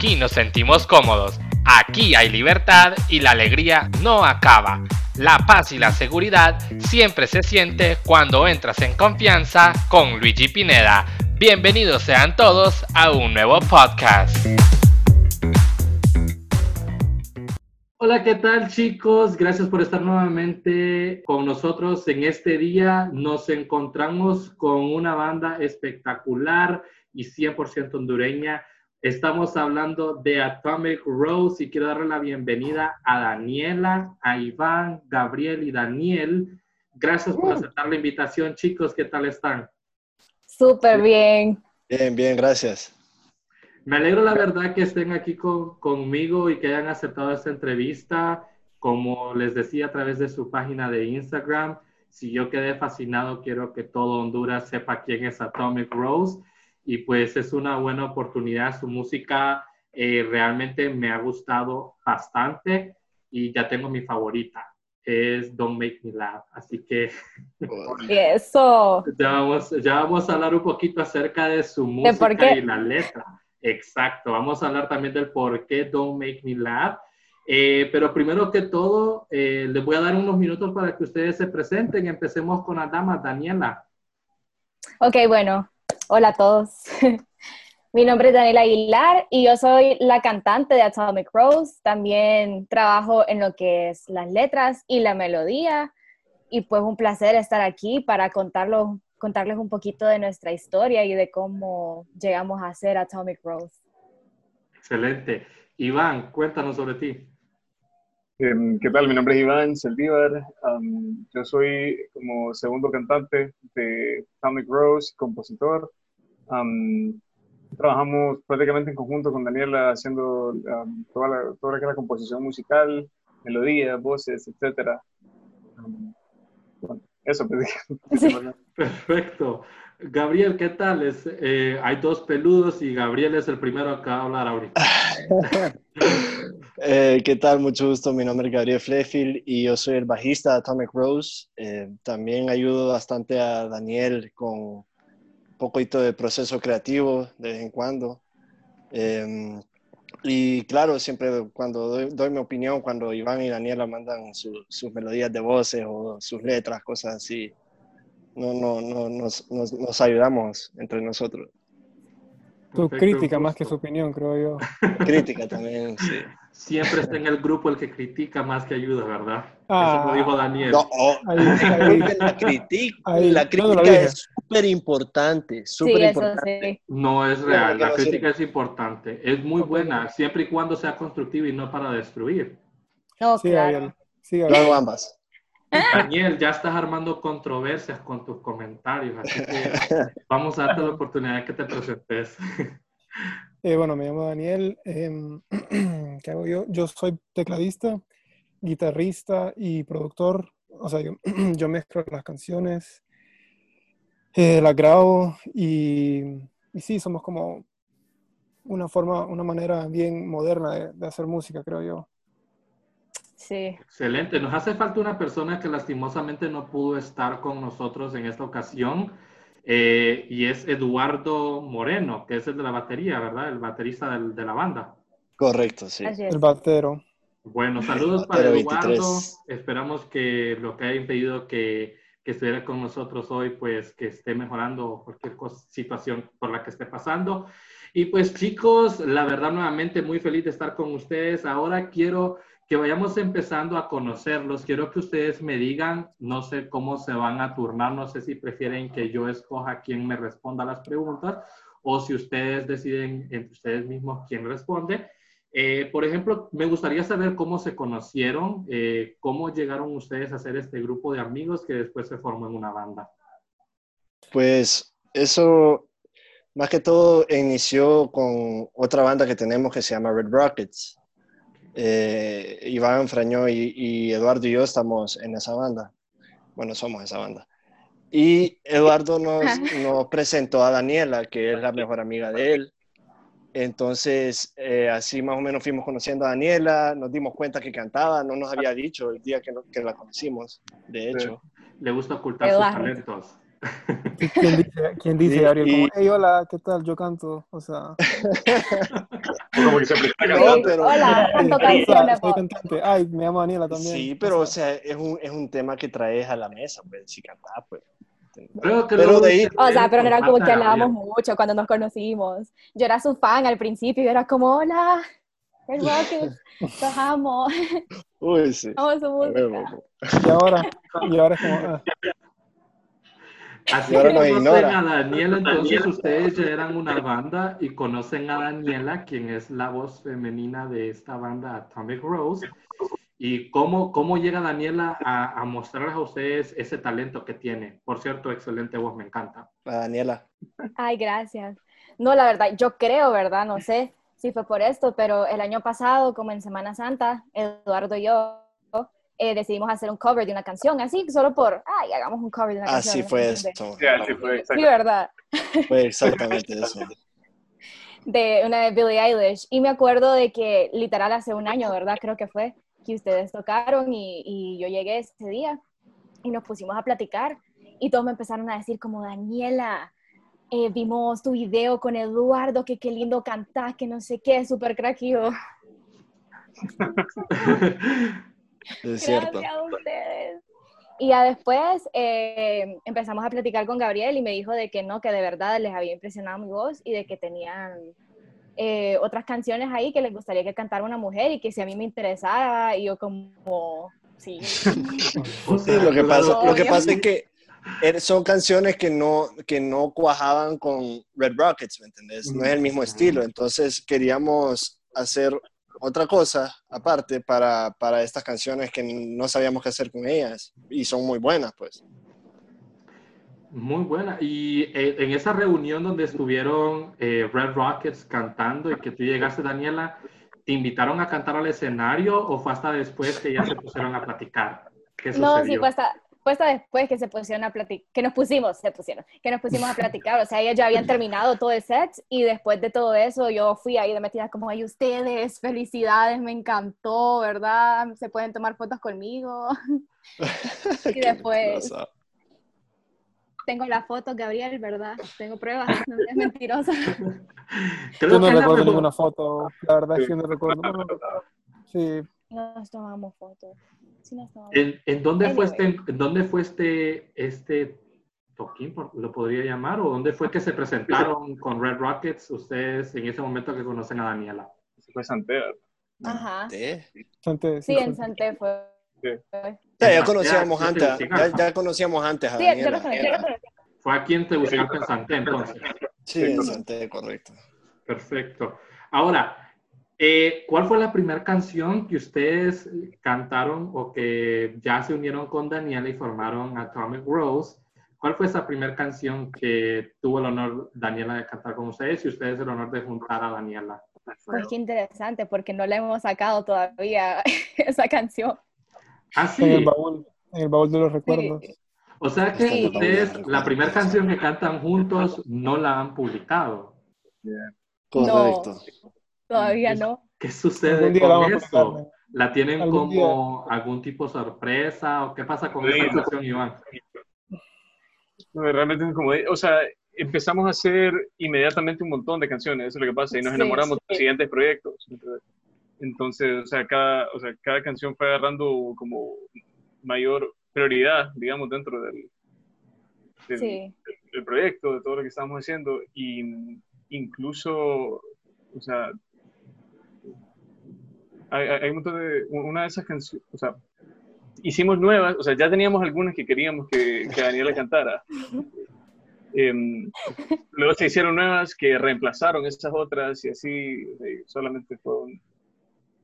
Aquí nos sentimos cómodos, aquí hay libertad y la alegría no acaba. La paz y la seguridad siempre se siente cuando entras en confianza con Luigi Pineda. Bienvenidos sean todos a un nuevo podcast. Hola, ¿qué tal chicos? Gracias por estar nuevamente con nosotros en este día. Nos encontramos con una banda espectacular y 100% hondureña. Estamos hablando de Atomic Rose y quiero darle la bienvenida a Daniela, a Iván, Gabriel y Daniel. Gracias por aceptar la invitación, chicos. ¿Qué tal están? Súper bien. Bien, bien, gracias. Me alegro la verdad que estén aquí conmigo y que hayan aceptado esta entrevista. Como les decía a través de su página de Instagram, si yo quedé fascinado, quiero que todo Honduras sepa quién es Atomic Rose. Y pues es una buena oportunidad. Su música eh, realmente me ha gustado bastante y ya tengo mi favorita. Es Don't Make Me Laugh. Así que... Eso. Ya vamos, ya vamos a hablar un poquito acerca de su música y la letra. Exacto, vamos a hablar también del por qué Don't Make Me Laugh. Eh, pero primero que todo, eh, les voy a dar unos minutos para que ustedes se presenten. Empecemos con la dama, Daniela. Ok, bueno, hola a todos. Mi nombre es Daniela Aguilar y yo soy la cantante de Atomic Rose. También trabajo en lo que es las letras y la melodía. Y pues un placer estar aquí para contarlo contarles un poquito de nuestra historia y de cómo llegamos a ser Atomic Rose. Excelente. Iván, cuéntanos sobre ti. Em, ¿Qué tal? Mi nombre es Iván Saldívar. yo soy como segundo cantante de Atomic Rose, compositor. Trabajamos prácticamente en conjunto con Daniela haciendo toda, la, toda la, composición musical, melodías, voces, etc. Eso Perfecto. Gabriel, ¿qué tal? Es, eh, hay dos peludos y Gabriel es el primero que va a hablar ahorita. Eh, ¿Qué tal? Mucho gusto. Mi nombre es Gabriel Flefield y yo soy el bajista de Atomic Rose. Eh, también ayudo bastante a Daniel con poquito de proceso creativo de vez en cuando. Y claro, siempre cuando doy, mi opinión, cuando Iván y Daniela mandan sus melodías de voces o sus letras, cosas así, no, no, no, nos, nos, nos ayudamos entre nosotros. Tu crítica más que su opinión, creo yo. Crítica también, sí. Siempre está en el grupo el que critica más que ayuda, ¿verdad? Eso lo dijo Daniel. No, oh, la crítica, la crítica es súper importante, súper importante. No es real, la crítica es importante. Es muy buena, siempre y cuando sea constructiva y no para destruir. No, sí, claro. Sí, claro, ambas. Daniel, ya estás armando controversias con tus comentarios, así que vamos a darte la oportunidad que te presentes. Eh, bueno, me llamo Daniel. Em, ¿Qué hago yo? Yo soy tecladista, guitarrista y productor. O sea, yo, yo mezclo las canciones, eh, las grabo y, y, sí, somos como una forma, una manera bien moderna de, de hacer música, creo yo. Excelente. Nos hace falta una persona que lastimosamente no pudo estar con nosotros en esta ocasión. Eh, y es Eduardo Moreno, que es el de la batería, ¿verdad? El baterista de la banda. Correcto, sí. El batero. Bueno, saludos para Eduardo. Esperamos que lo que haya impedido que, que, estuviera con nosotros hoy, pues que esté mejorando cualquier situación por la que esté pasando. Y pues chicos, la verdad nuevamente muy feliz de estar con ustedes. Ahora quiero que vayamos empezando a conocerlos. Quiero que ustedes me digan, no sé cómo se van a turnar, no sé si prefieren que yo escoja quién me responda las preguntas o si ustedes deciden entre ustedes mismos quién responde. Eh, por ejemplo, me gustaría saber cómo se conocieron, eh, cómo llegaron ustedes a hacer este grupo de amigos que después se formó en una banda. Pues eso, más que todo, inició con otra banda que tenemos que se llama Red Rockets eh, Iván Frañó y, Eduardo y yo estamos en esa banda. Bueno, somos esa banda. Y Eduardo nos, nos presentó a Daniela, que es la mejor amiga de él. Entonces, eh, así más o menos fuimos conociendo a Daniela, nos dimos cuenta que cantaba, no nos había dicho el día que, que la conocimos, de hecho. Le gusta ocultar sus talentos. ¿Quién dice, quién dice Gabriel? Como, hey, hola, ¿qué tal? Yo canto. O sea. como pero, Hola, canto canciones. Soy cantante. Ay, me llamo Daniela también. Sí, pero o sea, es un, es un tema que traes a la mesa, pues, si cantás, pues. Pero, pero de ahí, o sea, pero no era como que hablábamos mucho cuando nos conocimos. Yo era su fan al principio y era como, hola, el Rocket, los amo. Uy, sí. Amo su música. Y ahora, y ahora es como... Ah. Así que conocen a Daniela, entonces ustedes ya eran una banda y conocen a Daniela, quien es la voz femenina de esta banda Atomic Rose. ¿Y cómo, cómo llega Daniela a, a mostrarles a ustedes ese talento que tiene? Por cierto, excelente voz, me encanta. A Daniela. Ay, gracias. No, la verdad, yo creo, ¿verdad? No sé si fue por esto, pero el año pasado, como en Semana Santa, Eduardo y yo eh, decidimos hacer un cover de una canción, así, solo por, ay, hagamos un cover de una canción. Así fue esto. Sí, así fue, Sí, ¿verdad? Fue exactamente eso. De una de Billie Eilish. Y me acuerdo de que literal hace un año, ¿verdad? Creo que fue, que ustedes tocaron y, y yo llegué ese día y nos pusimos a platicar y todos me empezaron a decir como, Daniela, eh, vimos tu video con Eduardo, que qué lindo cantás, que no sé qué, súper crack. Es cierto. Gracias a ustedes. Y ya después eh, empezamos a platicar con Gabriel y me dijo de que no, que de verdad les había impresionado mi voz y de que tenían eh, otras canciones ahí que les gustaría que cantara una mujer y que si a mí me interesaba y yo como, sí. sí lo que pasa, lo que pasa es que er, son canciones que no, que no cuajaban con Red Rockets, ¿me entendés? No es el mismo estilo, entonces queríamos hacer otra cosa aparte para, para estas canciones que no sabíamos qué hacer con ellas y son muy buenas, pues. Muy buena. Y eh, en esa reunión donde estuvieron eh, Red Rockets cantando y que tú llegaste, Daniela, ¿te invitaron a cantar al escenario o fue hasta después que ya se pusieron a platicar? ¿Qué no, sí, fue hasta, fue hasta después que se pusieron a platicar, que nos pusimos, se pusieron, que nos pusimos a platicar, o sea, ellas ya habían terminado todo el set y después de todo eso yo fui ahí de metida como, ay, ustedes, felicidades, me encantó, ¿verdad? Se pueden tomar fotos conmigo. y después... Tengo la foto, Gabriel, ¿verdad? Tengo pruebas, no es mentirosa. Yo no recuerdo ninguna foto, la verdad es que no recuerdo. Sí. Nos tomamos fotos. ¿En, dónde, fue este, ¿En dónde fue este, este toquín, lo podría llamar? ¿O dónde fue que se presentaron con Red Rockets ustedes en ese momento que conocen a Daniela? Fue Santé. Ajá. Santé. Sí, en Santé fue. Ya, conocíamos antes, ya, conocíamos antes a Daniela. Fue aquí en Tegucigalpa, en Santé, entonces. Sí, en Santé, correcto. Perfecto. Ahora, eh, ¿Cuál fue la primera canción que ustedes cantaron o que ya se unieron con Daniela y formaron Atomic Rose? ¿Cuál fue esa primera canción que tuvo el honor Daniela de cantar con ustedes y ustedes el honor de juntar a Daniela? Pues qué interesante, porque no la hemos sacado todavía esa canción. Ah, sí. En el baúl, en el baúl de los recuerdos. O sea que ustedes, la primera canción que cantan juntos, no la han publicado. Correcto. Todavía no. ¿Qué sucede con eso? ¿La tienen como algún tipo de sorpresa? ¿O qué pasa con esa canción, Iván? realmente es como, o sea, empezamos a hacer inmediatamente un montón de canciones, eso es lo que pasa, y nos enamoramos de los siguientes proyectos. Entonces, o sea, cada, o sea, cada canción fue agarrando como mayor prioridad, digamos, dentro del, del, proyecto, de todo lo que estábamos haciendo, y incluso, o sea, hay, un montón de, una de esas canciones, o sea, hicimos nuevas, o sea, ya teníamos algunas que queríamos que, que Daniela cantara. Em, luego se hicieron nuevas que reemplazaron esas otras y así solamente fue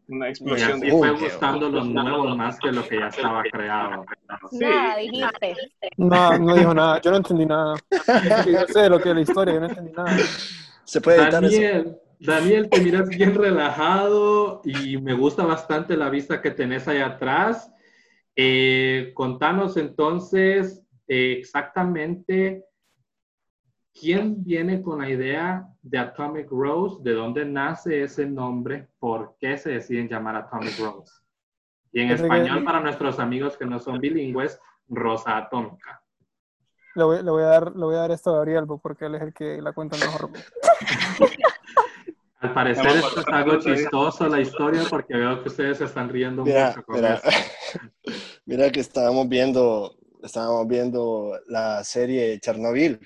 una explosión. Y fue gustando los nuevos más que lo que ya estaba creado. Sí. Nada, dijiste. No, no dijo nada, yo no entendí nada. Yo sé lo que es la historia, yo no entendí nada. Se puede editar Daniel, Daniel, te miras bien relajado y me gusta bastante la vista que tenés ahí atrás. Eh, contanos entonces eh, exactamente quién viene con la idea de Atomic Rose, de dónde nace ese nombre, por qué se deciden llamar Atomic Rose. Y en español, para nuestros amigos que no son bilingües, Rosa Atómica. Le voy, a dar, le voy a dar esto a Gabriel porque él es el que la cuenta mejor. Al parecer esto es algo chistoso la historia porque veo que ustedes se están riendo mucho con mira, mira que estábamos viendo, estábamos viendo la serie Chernobyl.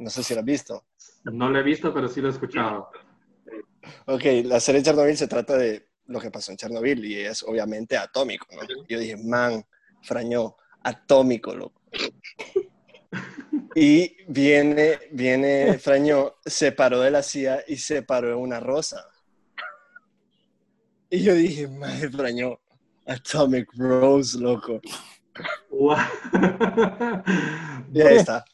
No sé si la has visto. No la he visto, pero sí lo he escuchado. Ok, la serie Chernobyl se trata de lo que pasó en Chernobyl y es obviamente atómico, ¿no? Yo dije, man, frañó, atómico, loco. Y viene, viene Fraño, se paró de la silla y se paró en una rosa. Y yo dije, madre Fraño, Atomic Rose, loco. y ahí está.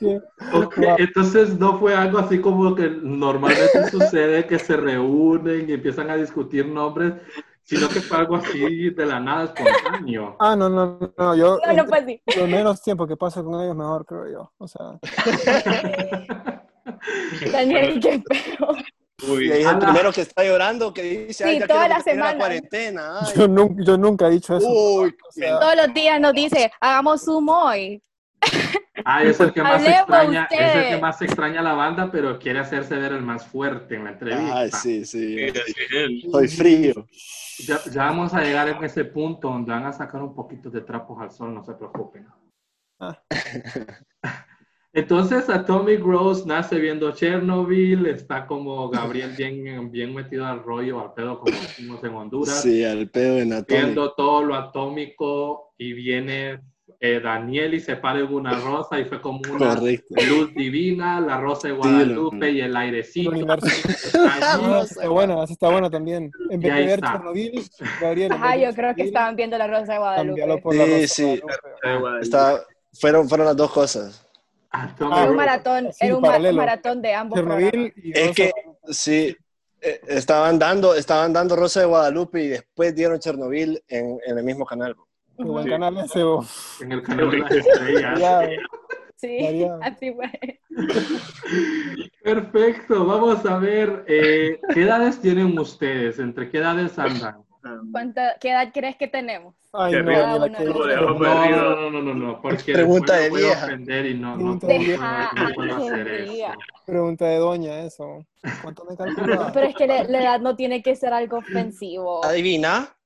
entonces no fue algo así como que normalmente sucede que se reúnen y empiezan a discutir nombres, sino que fue algo así de la nada espontáneo. Ah, no, no, no, yo... No, no fue así. Lo menos tiempo que pasa con ellos, mejor, creo yo. O sea... Daniel, qué feo. y ahí el primero que está llorando, que dice, sí, toda la semana. cuarentena. Yo, nunca, yo nunca he dicho eso. Uy, Todos los días nos dice, hagamos sumo hoy. Ah, es el que más extraña, es el que más extraña a la banda, pero quiere hacerse ver el más fuerte en la entrevista. Ay, sí, sí. Estoy frío. Ya, ya, vamos a llegar en ese punto donde van a sacar un poquito de trapos al sol, no se preocupen. Ah. Entonces Atomic Rose nace viendo Chernobyl, está como Gabriel bien, bien metido al rollo, al pedo como decimos en Honduras. Sí, al pedo en Atomic. Viendo todo lo atómico y viene eh, Daniel y se para en una rosa y fue como una luz divina, la rosa de Guadalupe y el airecito. está bueno, está bueno también. En vez de ver Chernobyl, Gabriel. Ajá, yo creo que estaban viendo la rosa de Guadalupe. Por sí, sí. Está, fueron, fueron las dos cosas. Ah, era un maratón, era un maratón de ambos. Chernobyl y es que, sí, eh, estaban dando, estaban dando Rosa de Guadalupe y después dieron Chernobyl en, en el mismo canal. Qué buen canal ese, En el canal de las estrellas. Sí, así fue. Perfecto, vamos a ver, eh, ¿qué edades tienen ustedes? ¿Entre qué edades andan? ¿Cuánta, ¿Qué edad crees que tenemos? Ay, no, no, no, no, no, no, porque Pregunta de voy a ofender y no, no, no, puedo hacer eso. Pregunta de doña, eso. ¿Cuánto me calcula? Pero es que la, la edad no tiene que ser algo ofensivo. Adivina.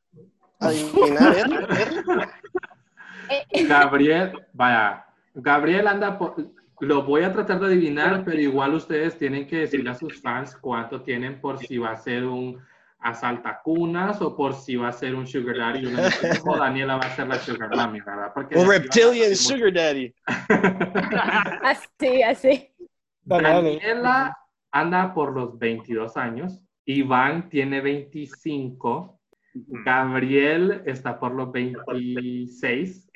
Gabriel, vaya, Gabriel anda por, lo voy a tratar de adivinar, pero igual ustedes tienen que decirle a sus fans cuánto tienen por si va a ser un asaltacunas o por si va a ser un sugar daddy o Daniela va a ser la sugar mommy, ¿verdad? Porque un reptilian sugar daddy. así, así. Daniela anda por los 22 años, Iván tiene 25 Gabriel está por los 26.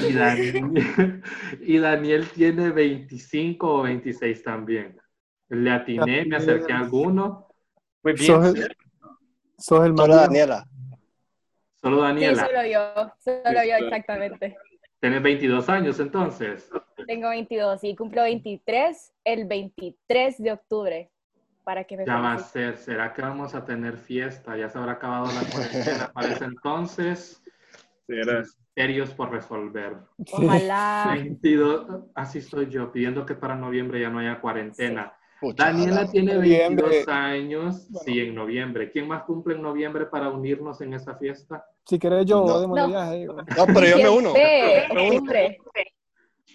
Y Daniel, y Daniel tiene 25 o 26 también. Le atiné, me acerqué a alguno. Muy bien. Sos el, sos el Solo Daniela. Solo Daniela. Sí, solo yo. Solo yo, exactamente. Tienes 22 años entonces. Tengo 22 y cumplo 23 el 23 de octubre para que Ya va a ser, ¿será que vamos a tener fiesta? Ya se habrá acabado la cuarentena para ese entonces. Misterios por resolver. Ojalá. así estoy yo, pidiendo que para noviembre ya no haya cuarentena. Daniela tiene 22 años, sí, en noviembre. ¿Quién más cumple en noviembre para unirnos en esa fiesta? Si querés yo, no. no. viaje. No, pero yo me uno.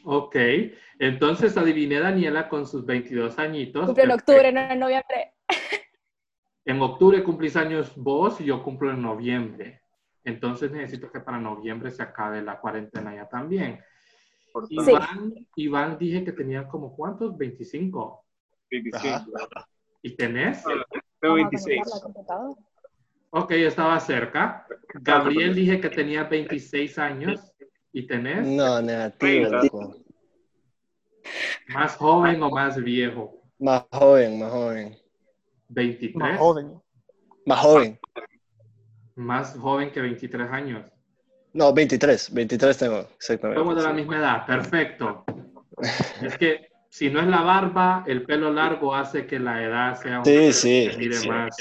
Ok, entonces adiviné Daniela con sus 22 añitos. Cumple en octubre, no en noviembre. En octubre cumplís años vos y yo cumplo en noviembre. Entonces necesito que para noviembre se acabe la cuarentena ya también. Iván, Iván dije que tenía como cuántos, 25. 25. ¿Y tenés? Tengo 26. Ok, estaba cerca. Gabriel dije que tenía 26 años. ¿Y tenés? No, negativo. ¿Más joven o más viejo? Más joven, más joven. ¿23? Más joven. Más joven. Más joven que 23 años. No, 23. 23 tengo, exactamente. Somos de la misma edad, perfecto. es que si no es la barba, el pelo largo hace que la edad sea un sí, sí, Más,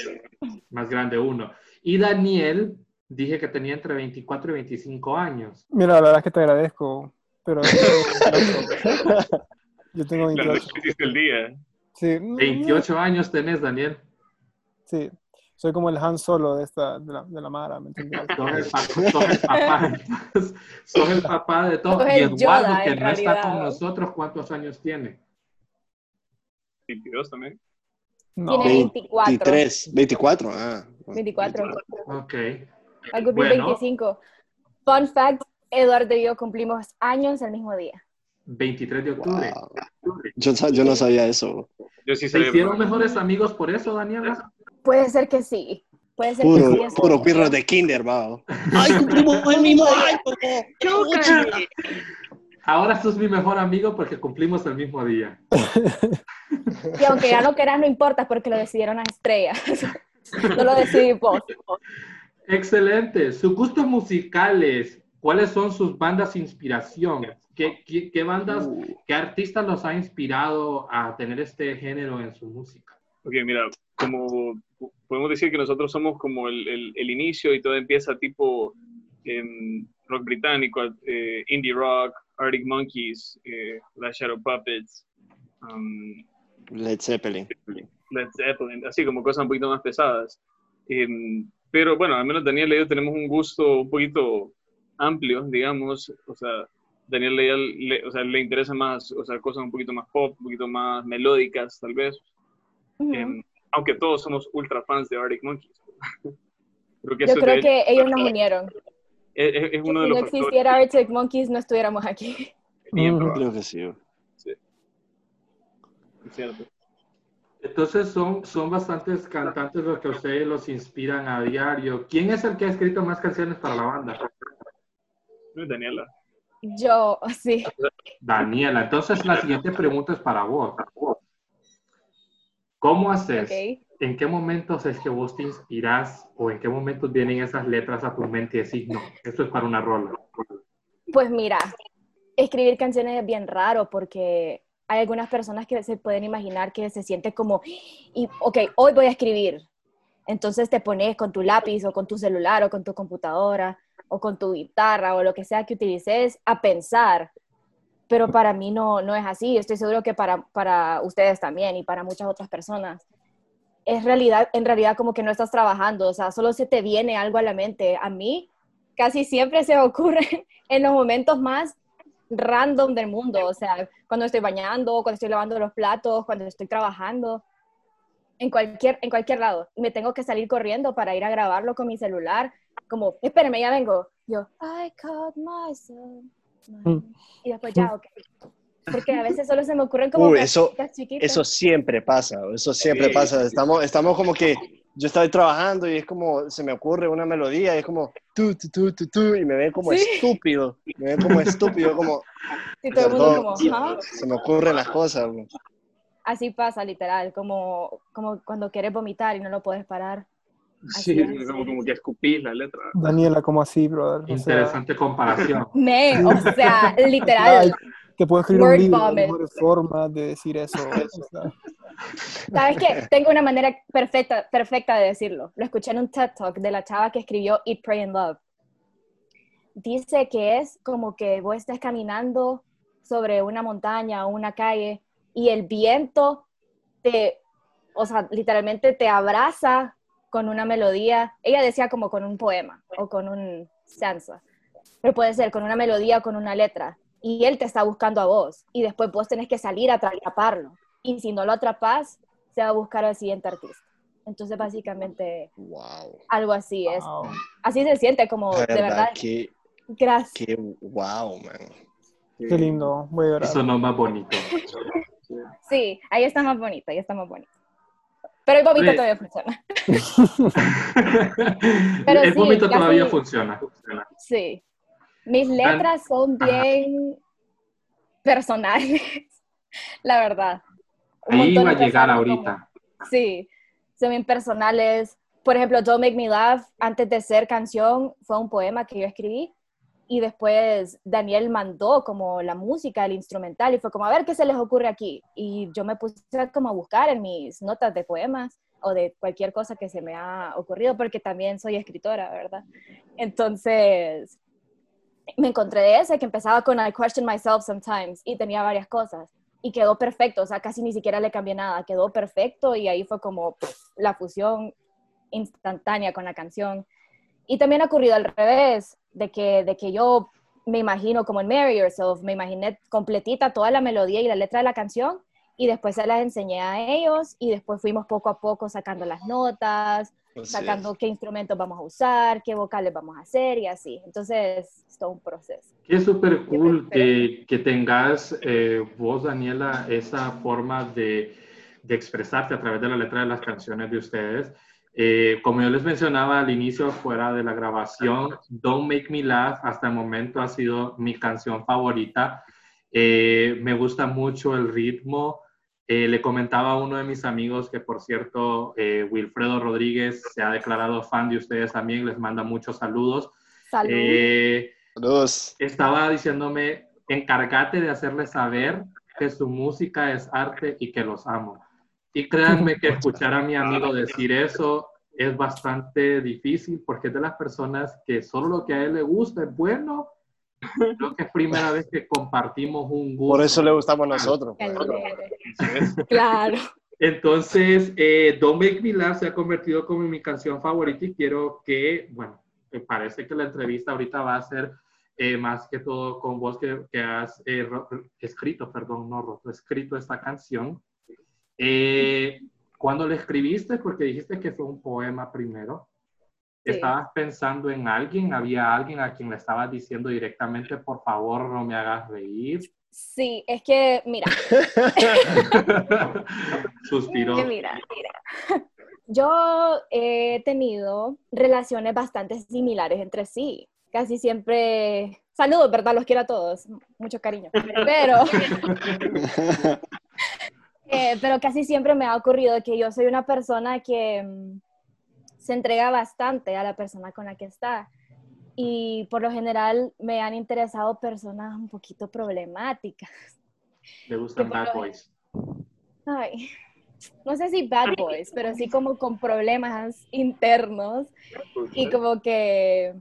más grande uno. Y Daniel Dije que tenía entre 24 y 25 años. Mira, la verdad es que te agradezco, pero yo tengo 28. el día. Sí. 28 años tenés, Daniel. Sí, soy como el Han Solo de, esta, de, la, de la Mara, ¿me entiendes? Sos el, papá, sos el papá de todos. Y Eduardo, que no está con nosotros, ¿cuántos años tiene? 22 también. No. Tiene 24. 23, 24, ah. 24. Ok. Al cumplir bueno. 25. Fun fact, Eduardo y yo cumplimos años el mismo día. 23 de octubre. Wow. Yo, yo, no sabía eso. Yo sí ¿Se hicieron mejores amigos por eso, Daniela? Puede ser que sí. Puede ser puro, que sí. Puro pirro de kinder, wow. ¡Ay, cumplimos el mismo año! Ahora sos mi mejor amigo porque cumplimos el mismo día. Y aunque ya no quieras, no importa porque lo decidieron las estrellas. No lo decidí vos. Excelente. Sus gustos musicales, ¿cuáles son sus bandas de inspiración? ¿Qué, qué, qué bandas, uh. qué artistas los ha inspirado a tener este género en su música? Ok, mira, como podemos decir que nosotros somos como el, el, el inicio y todo empieza tipo eh, rock británico, eh, indie rock, Arctic Monkeys, eh, Last Shadow Puppets, um, Led Zeppelin. Led Zeppelin, así como cosas un poquito más pesadas. Em, pero bueno, al menos Daniel y yo tenemos un gusto un poquito amplio, digamos, o sea, Daniel le, o sea, le interesa más, o sea, cosas un poquito más pop, un poquito más melódicas, tal vez. Uh -huh. eh, aunque todos somos ultra fans de Arctic Monkeys. creo que Yo creo que ellos nos unieron. Es, es uno de si los no existiera factores. Arctic Monkeys, no estuviéramos aquí. Bien, uh, creo que sí. sí. Es cierto. Entonces son, son bastantes cantantes los que a ustedes los inspiran a diario. ¿Quién es el que ha escrito más canciones para la banda? Daniela. Yo, sí. Daniela, entonces la siguiente pregunta es para vos. ¿Cómo haces? Okay. ¿En qué momentos es que vos te inspiras o en qué momentos vienen esas letras a tu mente y decís, no, esto es para una rola? Pues mira, escribir canciones es bien raro porque hay algunas personas que se pueden imaginar que se siente como, y, ok, hoy voy a escribir. Entonces te pones con tu lápiz o con tu celular o con tu computadora o con tu guitarra o lo que sea que utilices a pensar. Pero para mí no, no es así. Estoy seguro que para, para ustedes también y para muchas otras personas. Es realidad, en realidad como que no estás trabajando, o sea, solo se te viene algo a la mente. A mí casi siempre se ocurre en los momentos más random del mundo, o sea, cuando estoy bañando, cuando estoy lavando los platos, cuando estoy trabajando, en cualquier, en cualquier lado. Me tengo que salir corriendo para ir a grabarlo con mi celular, como, espérenme, ya vengo. Yo, I caught myself. Y después ya, ok. Porque a veces solo se me ocurren como Uy, eso, eso siempre pasa, eso siempre pasa. Estamos, estamos como que yo estoy trabajando y es como, se me ocurre una melodía y es como, tú, tú, tú, tú, tú, y me ven como ¿Sí? estúpido, me ven como estúpido, como... Sí, todo el mundo como, ¿Ah? Se me ocurren las cosas. Bro. Así pasa, literal, como, como cuando quieres vomitar y no lo puedes parar. Así sí, es. como, como que escupís la letra. Daniela, como así, brother? Interesante o sea, comparación. Me, o sea, literal. Te puedo escribir un libro, mejores formas de decir eso. ¿Sabes qué? Tengo una manera perfecta, perfecta de decirlo. Lo escuché en un TED Talk de la chava que escribió Eat, Pray and Love. Dice que es como que vos estés caminando sobre una montaña o una calle y el viento te, o sea, literalmente te abraza con una melodía. Ella decía como con un poema o con un stanza. Pero puede ser con una melodía o con una letra. Y él te está buscando a vos. Y después vos tenés que salir a atraparlo y si no lo atrapas, se va a buscar al siguiente artista. Entonces, básicamente, wow. algo así es. Así se siente, como verdad, de verdad. Qué, Gracias. Qué wow, man. Qué lindo, voy a llorar. Eso no es más bonito. sí, ahí está más bonito, ahí está más bonito. Pero el vómito todavía funciona. Pero el sí, vómito todavía funciona, funciona. Sí. Mis letras son bien Ajá. personales, la verdad. Ahí iba a llegar ahorita. Como, sí, son bien personales. Por ejemplo, Don't Make Me Laugh, antes de ser canción, fue un poema que yo escribí. Y después Daniel mandó como la música, el instrumental, y fue como, a ver qué se les ocurre aquí. Y yo me puse como a buscar en mis notas de poemas o de cualquier cosa que se me ha ocurrido, porque también soy escritora, ¿verdad? Entonces, me encontré ese que empezaba con I question myself sometimes y tenía varias cosas. y quedó perfecto, o sea, casi ni siquiera le cambié nada, quedó perfecto y ahí fue como la fusión instantánea con la canción. Y también ha ocurrido al revés, de que, de que yo me imagino como en Marry Yourself, me imaginé completita toda la melodía y la letra de la canción y después se las enseñé a ellos y después fuimos poco a poco sacando las notas, sacando qué instrumentos vamos a usar, qué vocales vamos a hacer y así. Entonces, es todo un proceso. Qué súper cool que, que, tengas eh, vos, Daniela, esa forma de, de, expresarte a través de la letra de las canciones de ustedes. Eh, como yo les mencionaba al inicio, fuera de la grabación, Don't Make Me Laugh hasta el momento ha sido mi canción favorita. Eh, me gusta mucho el ritmo, eh, le comentaba a uno de mis amigos que, por cierto, eh, Wilfredo Rodríguez se ha declarado fan de ustedes también, les manda muchos saludos. Eh, saludos. Estaba diciéndome, encárgate de hacerles saber que su música es arte y que los amo. Y créanme que escuchar a mi amigo decir eso es bastante difícil porque es de las personas que solo lo que a él le gusta es bueno Creo que es primera vez que compartimos un gusto. Por eso le gustamos a nosotros. Claro. Entonces, eh, Don't Make Me Laugh se ha convertido como mi canción favorita y quiero que, bueno, me parece que la entrevista ahorita va a ser eh, más que todo con vos que, que has eh, escrito, perdón, no roto, escrito esta canción. Eh, ¿Cuándo la escribiste? Porque dijiste que fue un poema primero. ¿Estabas pensando en alguien? ¿Había alguien a quien le estabas diciendo directamente, por favor, no me hagas reír? Sí, es que, mira. Suspiró. mira, mira. Yo he tenido relaciones bastante similares entre sí. Casi siempre. Saludos, ¿verdad? Los quiero a todos. Mucho cariño. Pero. Eh, pero casi siempre me ha ocurrido que yo soy una persona que mm, se entrega bastante a la persona con la que está. Y por lo general me han interesado personas un poquito problemáticas. ¿Le gustan bad boys? Ay, no sé si bad boys, pero sí como con problemas internos. Y como que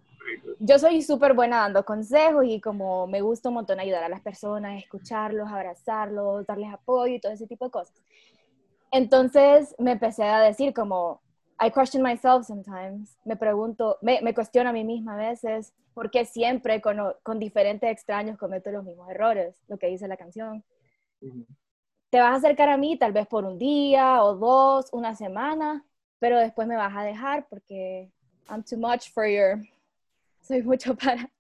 yo soy súper buena dando consejos y como me gusta un montón ayudar a las personas, escucharlos, abrazarlos, darles apoyo y todo ese tipo de cosas. Entonces me empecé a decir como, I question myself sometimes. Me pregunto, me, me cuestiono a mí misma a veces, ¿por qué siempre con, con, diferentes extraños cometo los mismos errores? Lo que dice la canción. Te vas a acercar a mí tal vez por un día o dos, una semana, pero después me vas a dejar porque I'm too much for your... Soy mucho para...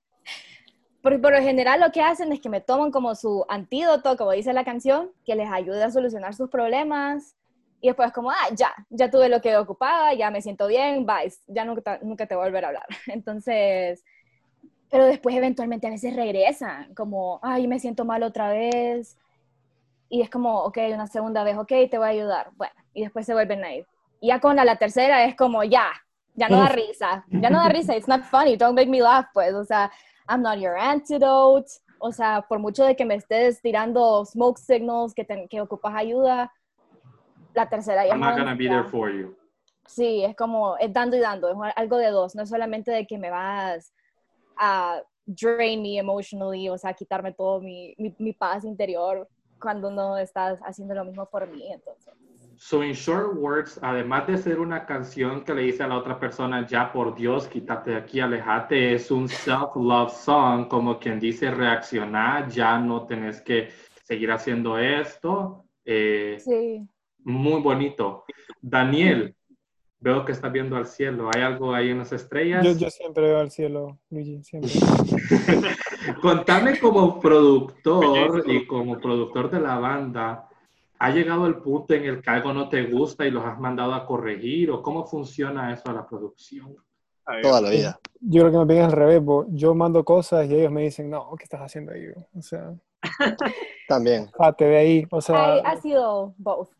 Porque por lo general lo que hacen es que me toman como su antídoto, como dice la canción, que les ayude a solucionar sus problemas, y después como, ah, ya, ya tuve lo que ocupaba, ya me siento bien, bye, ya nunca, nunca te voy a volver a hablar. Entonces, pero después eventualmente a veces regresan, como, ay, me siento mal otra vez. Y es como, ok, una segunda vez, ok, te voy a ayudar. Bueno, y después se vuelven a ir. Y ya con la, la tercera es como, ya, ya no da risa, ya no da risa, it's not funny, don't make me laugh, pues, o sea, I'm not your antidote, o sea, por mucho de que me estés tirando smoke signals, que, que ocupas ayuda, la tercera ya I'm not gonna be there for you. Sí, es como, es dando y dando, es algo de dos, no es solamente de que me vas a drain me emotionally, o sea, quitarme todo mi, mi, mi paz interior cuando no estás haciendo lo mismo por mí, entonces. So, in short words, además de ser una canción que le dice a la otra persona, ya por Dios, quítate de aquí, alejate, es un self-love song, como quien dice, reaccionar, ya no tenés que seguir haciendo esto. Eh, sí. Muy bonito. Daniel, veo que estás viendo al cielo. ¿Hay algo ahí en las estrellas? Yo, siempre veo al cielo, Luigi, siempre. Contame como productor y como productor de la banda, ¿ha llegado el punto en el que algo no te gusta y los has mandado a corregir? ¿O cómo funciona eso a la producción? Toda la vida. Yo creo que me piden al revés, yo mando cosas y ellos me dicen, no, ¿qué estás haciendo ahí? O sea... También. Pate de ahí, o sea... ha sido both.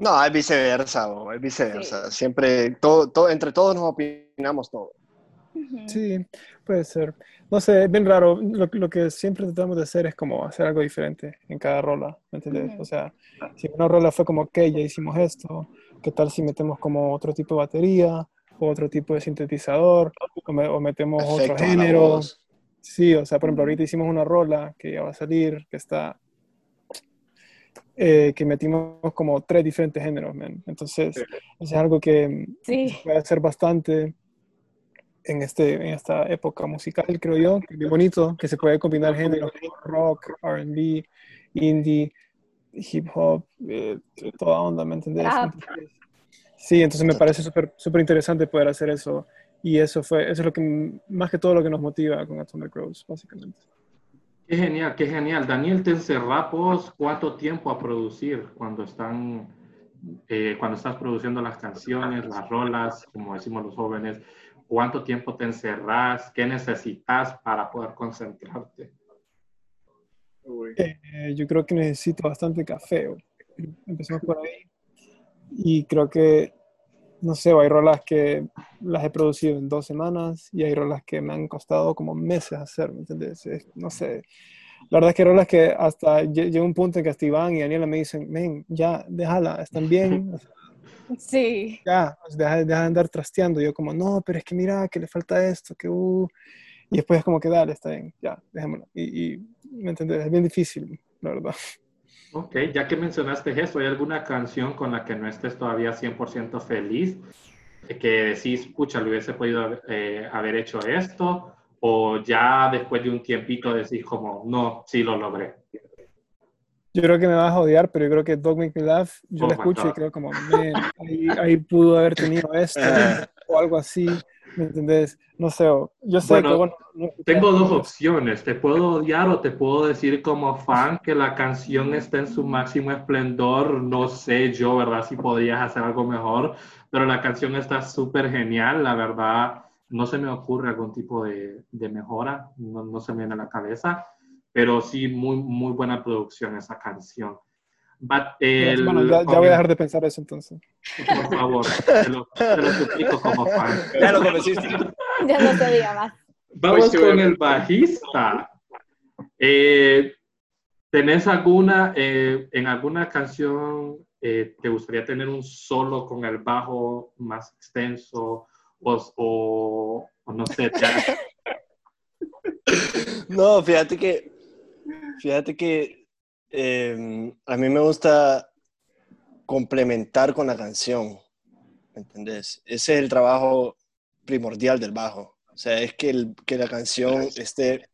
No, es viceversa, es viceversa. Siempre, todo, todo, entre todos nos opinamos todo. Sí, puede ser. No sé, es bien raro. Lo, lo, que siempre tratamos de hacer es como hacer algo diferente en cada rola, ¿me entiendes? O sea, si una rola fue como, ok, ya hicimos esto, ¿qué tal si metemos como otro tipo de batería o otro tipo de sintetizador o, metemos otro género? Sí, o sea, por ejemplo, ahorita hicimos una rola que ya va a salir, que está eh, que metimos como tres diferentes géneros, man. Entonces, eso es algo que Sí. puede hacer bastante en, este, en esta época musical, creo yo, que es bien bonito, que se puede combinar géneros rock, R&B, indie, hip hop, eh, toda onda, ¿me entendés? Entonces, sí, entonces me parece súper súper interesante poder hacer eso y eso fue, eso es lo que, más que todo lo que nos motiva con Atomic Rose, básicamente. Qué genial, qué genial. Daniel, ¿te encerrás vos cuánto tiempo a producir cuando están, eh, cuando estás produciendo las canciones, las rolas, como decimos los jóvenes? ¿Cuánto tiempo te encerrás? ¿Qué necesitas para poder concentrarte? Eh, yo creo que necesito bastante café. güey. Empecemos por ahí. Y creo que, no sé, hay rolas que las he producido en dos semanas y hay rolas que me han costado como meses hacer, ¿me entiendes? Es- no sé. La verdad es que hay rolas que hasta lle- llega un punto en que hasta Iván y Daniela me dicen, men, ya, déjala, están bien, Sí. ya, deja, deja de andar trasteando. Yo como, no, pero es que mira, que le falta esto, que uh. Y después es como que dale, está bien, ya, dejémoslo. Y, y ¿me entiendes? Es bien difícil, la verdad. Ok, ya que mencionaste eso, ¿hay alguna canción con la que no estés todavía 100% feliz? Que decís, pucha, le hubiese podido eh, haber hecho esto, o ya después de un tiempito decís como, no, sí lo logré. Yo creo que me vas a odiar, pero yo creo que Dog Make Me Laugh, yo Oh la escucho y God. creo como, man, ahí, ahí pudo haber tenido esto o algo así, ¿me entendés? No sé, yo sé Bueno, que, bueno, no Tengo dos opciones, te puedo odiar o te puedo decir como fan que la canción está en su máximo esplendor, no sé yo, ¿verdad? Si podrías hacer algo mejor, pero la canción está súper genial, la verdad, no se me ocurre algún tipo de, de mejora, no, no se me viene a la cabeza, pero sí, muy, muy buena producción esa canción. But, el- Bueno, ya, ya voy a dejar de pensar eso entonces. Por favor, te lo, te lo suplico como fan. Ya lo convenciste. Ya no se diga más. Vamos Pues, con el bajista. Eh, ¿Tenés alguna, eh, en alguna canción, eh, te gustaría tener un solo con el bajo más extenso? O, o- o no sé, ya- No, fíjate que, fíjate que eh, a mí me gusta complementar con la canción, ¿me entendés? Ese es el trabajo primordial del bajo. O sea, es que, el- que la canción esté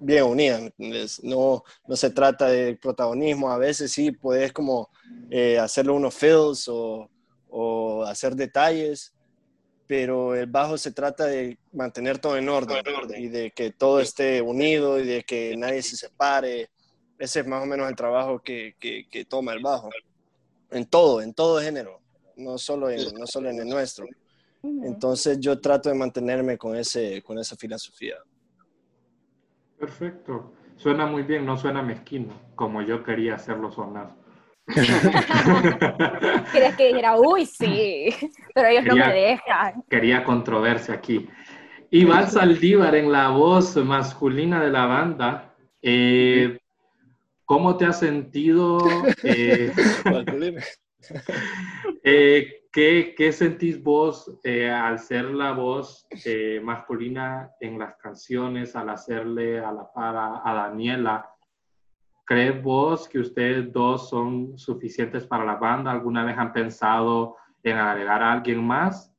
bien unida, ¿me entendés? No, no se trata de protagonismo, a veces sí puedes como eh, hacerle unos fills o, o hacer detalles, pero el bajo se trata de mantener todo en orden y de que todo esté unido y de que nadie se separe. Ese es más o menos el trabajo que, que, que toma el bajo. En todo, en todo género, no solo en, no solo en el nuestro. Entonces yo trato de mantenerme con, ese, con esa filosofía. Perfecto. Suena muy bien, no suena mezquino, como yo quería hacerlo sonar. Querías que dijera, uy, sí, pero ellos no me Quería- dejan. Quería controversia aquí. Iván Saldívar en la voz masculina de la banda. Eh, ¿Cómo te has sentido? Eh, eh, ¿qué, qué sentís vos eh, al ser la voz eh, masculina en las canciones, al hacerle a la par a, a Daniela? ¿Crees vos que ustedes dos son suficientes para la banda? ¿Alguna vez han pensado en agregar a alguien más?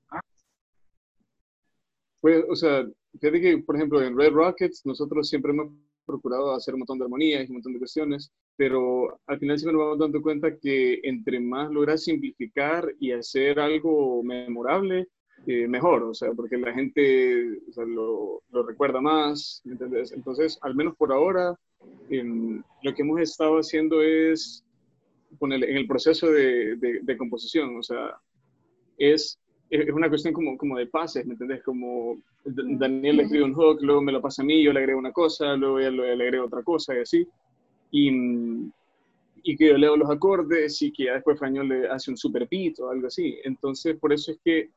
Pues, o sea, fíjate que, por ejemplo, en Red Rockets nosotros siempre hemos procurado hacer un montón de armonías y un montón de cuestiones, pero al final siempre nos vamos dando cuenta que entre más logras simplificar y hacer algo memorable, eh, mejor, o sea, porque la gente o sea, lo, lo recuerda más, ¿me ¿entendés? Entonces, al menos por ahora, em, lo que hemos estado haciendo es ponerle en el proceso de, de- de composición, o sea, es, es una cuestión como, como de pases, ¿me entendés? Como D- Daniel le escribe un hook, luego me lo pasa a mí, yo le agrego una cosa, luego ella le agrega otra cosa y así. Y, mm, y que yo leo los acordes y que ya después Frañol le hace un super beat o algo así. Entonces, por eso es que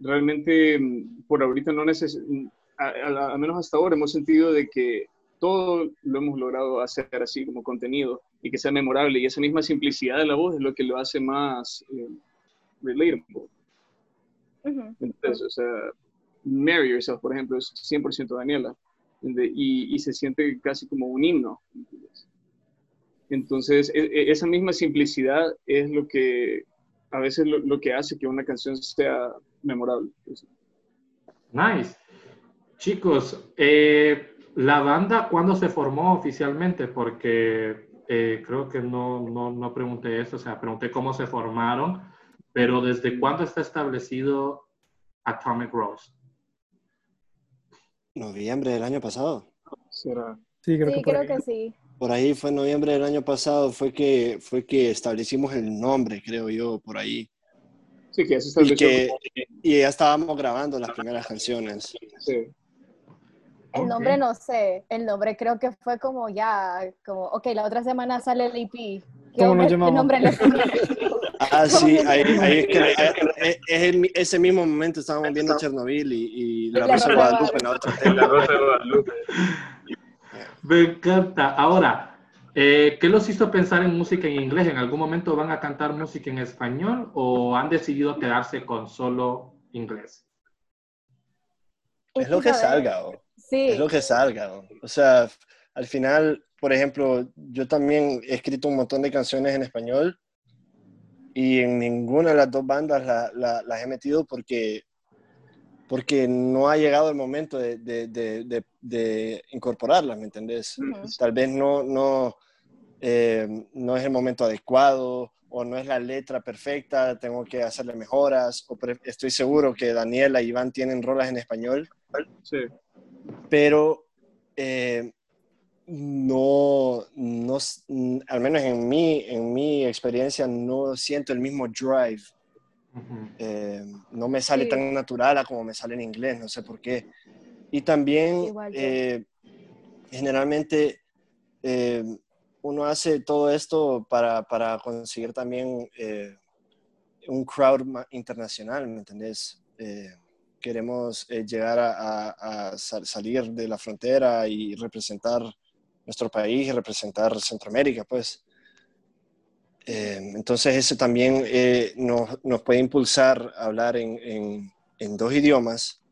realmente mm, por ahorita no necesitamos, al menos hasta ahora hemos sentido de que todo lo hemos logrado hacer así como contenido y que sea memorable y esa misma simplicidad de la voz es lo que lo hace más eh, relatable. Ujú. Entonces, o sea, Marry Yourself, por ejemplo, es 100% Daniela. Y, y se siente casi como un himno. Entonces, e, e, esa misma simplicidad es lo que a veces lo, que hace que una canción sea memorable. Nice. Chicos, eh, ¿la banda cuándo se formó oficialmente? Porque eh, creo que no, no, no, pregunté eso, o sea, pregunté cómo se formaron, pero ¿desde cuándo está establecido Atomic Rose? Noviembre del año pasado. ¿Será? Sí, creo, que, creo que sí. Por ahí fue noviembre del año pasado, fue que, fue que establecimos el nombre, creo yo, por ahí. Sí, que eso y, que, y ya estábamos grabando las primeras canciones. Sí. El nombre no sé, el nombre creo que fue como ya, como, ok, la otra semana sale el EP. ¿Cómo nos llamamos? nombre le Ah, sí, ahí, ahí, es, es ese mismo momento estábamos viendo Chernobyl y, y La Rosa de Guadalupe. La Rosa de Guadalupe. Me encanta. Ahora, eh, ¿qué los hizo pensar en música en inglés? ¿En algún momento van a cantar música en español o han decidido quedarse con solo inglés? Es lo que salga, sí. es lo que salga. O sea, al final, por ejemplo, yo también he escrito un montón de canciones en español y en ninguna de las dos bandas las he metido porque porque no ha llegado el momento de, de, de, de incorporarlas, ¿me entendés? Tal vez no, no, eh, no es el momento adecuado o no es la letra perfecta, tengo que hacerle mejoras, o estoy seguro que Daniela y Iván tienen rolas en español, sí. pero eh, no, no, al menos en mi, en mi experiencia, no siento el mismo drive eh, no me sale tan natural como me sale en inglés, no sé por qué. Y también, eh, generalmente, eh, uno hace todo esto para, para conseguir también un crowd internacional, ¿me entendés? queremos llegar a, a, salir de la frontera y representar nuestro país y representar Centroamérica, pues. Eh, entonces eso también eh, nos, nos, puede impulsar a hablar en, en, dos idiomas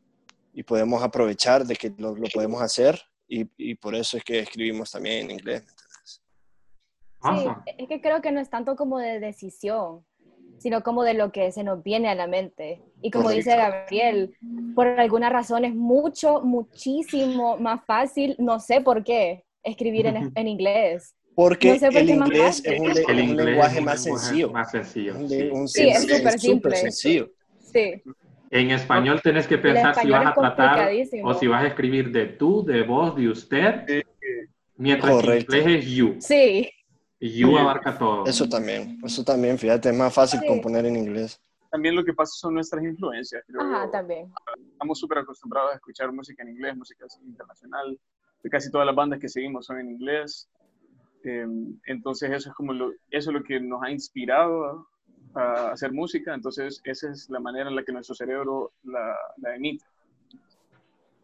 y podemos aprovechar de que lo, lo podemos hacer y, y, por eso es que escribimos también en inglés. Sí, es que creo que no es tanto como de decisión, sino como de lo que se nos viene a la mente. Y como dice Gabriel, por alguna razón es mucho, muchísimo más fácil, no sé por qué, escribir en, en inglés. Porque el, inglés es un, lenguaje más sencillo. Más sencillo. sí. es súper simple. sencillo. Sí. En español tenés que pensar si vas a tratar o si vas a escribir de tú, de vos, de usted, mientras que en inglés es you. Sí. You abarca todo. Eso también, eso también, fíjate, es más fácil componer en inglés. También lo que pasa son nuestras influencias. Ajá, también. Estamos súper acostumbrados a escuchar música en inglés, música internacional. Casi todas las bandas que seguimos son en inglés. Em, entonces eso es como lo, eso es lo que nos ha inspirado a, hacer música, entonces esa es la manera en la que nuestro cerebro la, la emite.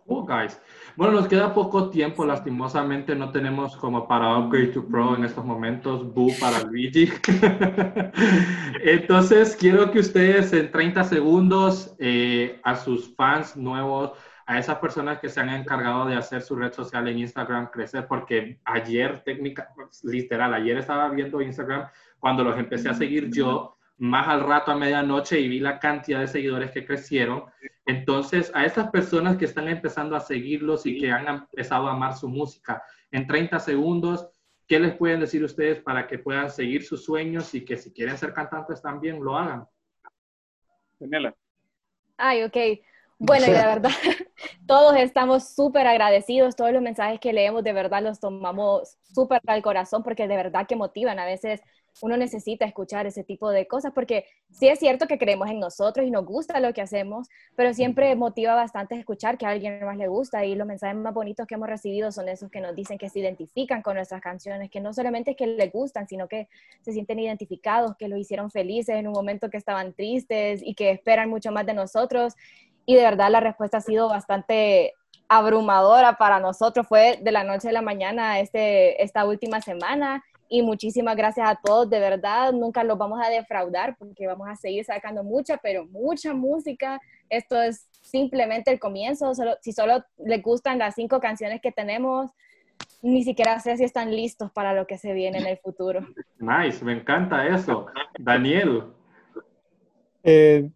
Cool, guys. Bueno, nos queda poco tiempo, lastimosamente no tenemos como para Upgrade to Pro en estos momentos, Boo para Luigi. Entonces, quiero que ustedes en 30 segundos eh, a sus fans nuevos a esas personas que se han encargado de hacer su red social en Instagram crecer, porque ayer, técnica, literal, ayer estaba viendo Instagram cuando los empecé a seguir yo, más al rato a medianoche y vi la cantidad de seguidores que crecieron. Entonces, a esas personas que están empezando a seguirlos y que han empezado a amar su música, en 30 segundos, ¿qué les pueden decir ustedes para que puedan seguir sus sueños y que si quieren ser cantantes también lo hagan? Daniela. Ay, ok. Bueno, y la verdad, todos estamos súper agradecidos, todos los mensajes que leemos de verdad los tomamos súper al corazón porque de verdad que motivan. A veces uno necesita escuchar ese tipo de cosas porque sí es cierto que creemos en nosotros y nos gusta lo que hacemos, pero siempre motiva bastante escuchar que a alguien más le gusta y los mensajes más bonitos que hemos recibido son esos que nos dicen que se identifican con nuestras canciones, que no solamente es que les gustan, sino que se sienten identificados, que lo hicieron felices en un momento que estaban tristes y que esperan mucho más de nosotros y de verdad la respuesta ha sido bastante abrumadora para nosotros. Fue de la noche a la mañana este, esta última semana y muchísimas gracias a todos, de verdad, nunca los vamos a defraudar porque vamos a seguir sacando mucha, pero mucha música. Esto es simplemente el comienzo, solo, si solo les gustan las cinco canciones que tenemos, ni siquiera sé si están listos para lo que se viene en el futuro. Nice, me encanta eso. Daniel. Eh,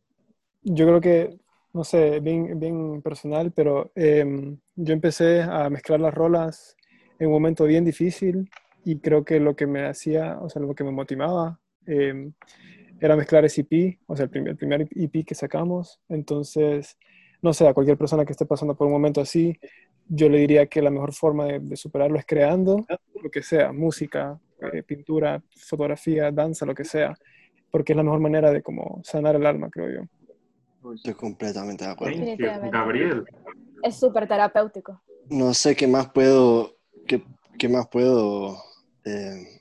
yo creo que, no sé, bien, personal, pero em, yo empecé a mezclar las rolas en un momento bien difícil y creo que lo que me hacía, o sea, lo que me motivaba em, era mezclar ese EP, o sea, el primer, el primer EP que sacamos. Entonces, no sé, a cualquier persona que esté pasando por un momento así, yo le diría que la mejor forma de, superarlo es creando lo que sea, música, eh, pintura, fotografía, danza, lo que sea, porque es la mejor manera de como sanar el alma, creo yo. Estoy completamente de acuerdo. Gabriel. Es súper terapéutico. No sé qué más puedo, qué, qué más puedo eh,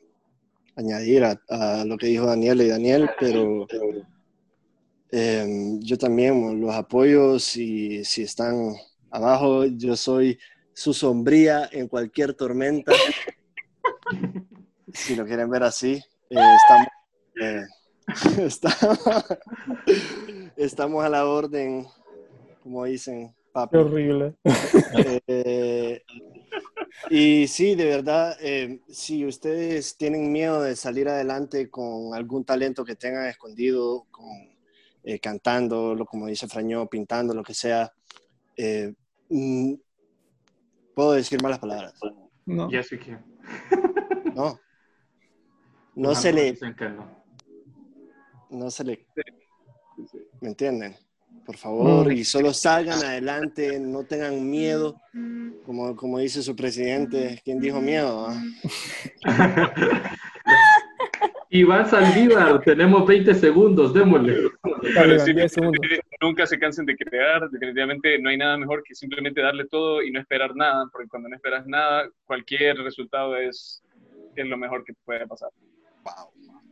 añadir a, lo que dijo Daniel y Daniel, pero eh, yo también los apoyo si, si están Abajo yo soy su sombría en cualquier tormenta. si lo quieren ver así, eh, eh, estamos, a la orden, como dicen, papi. horrible. Eh, y sí, de verdad, si ustedes tienen miedo de salir adelante con algún talento que tengan escondido, con, cantando, como dice Frañó, pintando, lo que sea, eh, mm, ¿Puedo decir malas palabras? No. No. No se le... No se le... ¿Me entienden? Por favor, y solo salgan adelante, no tengan miedo, como, como dice su presidente, ¿quién dijo miedo? Ah? Iván Saldívar, tenemos 20 segundos, démosle. nunca se cansen de crear, definitivamente no hay nada mejor que simplemente darle todo y no esperar nada, porque cuando no esperas nada, cualquier resultado es, es lo mejor que te puede pasar.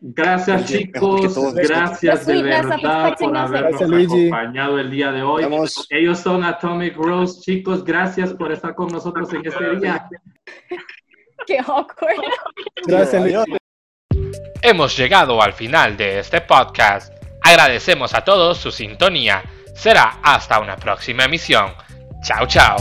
Gracias chicos, gracias de verdad por habernos acompañado el día de hoy. Ellos son Atomic Rose, chicos, gracias por estar con nosotros en este día. Qué awkward. Gracias, Hemos llegado al final de este podcast. Agradecemos a todos su sintonía. Será hasta una próxima emisión. Chao, chao.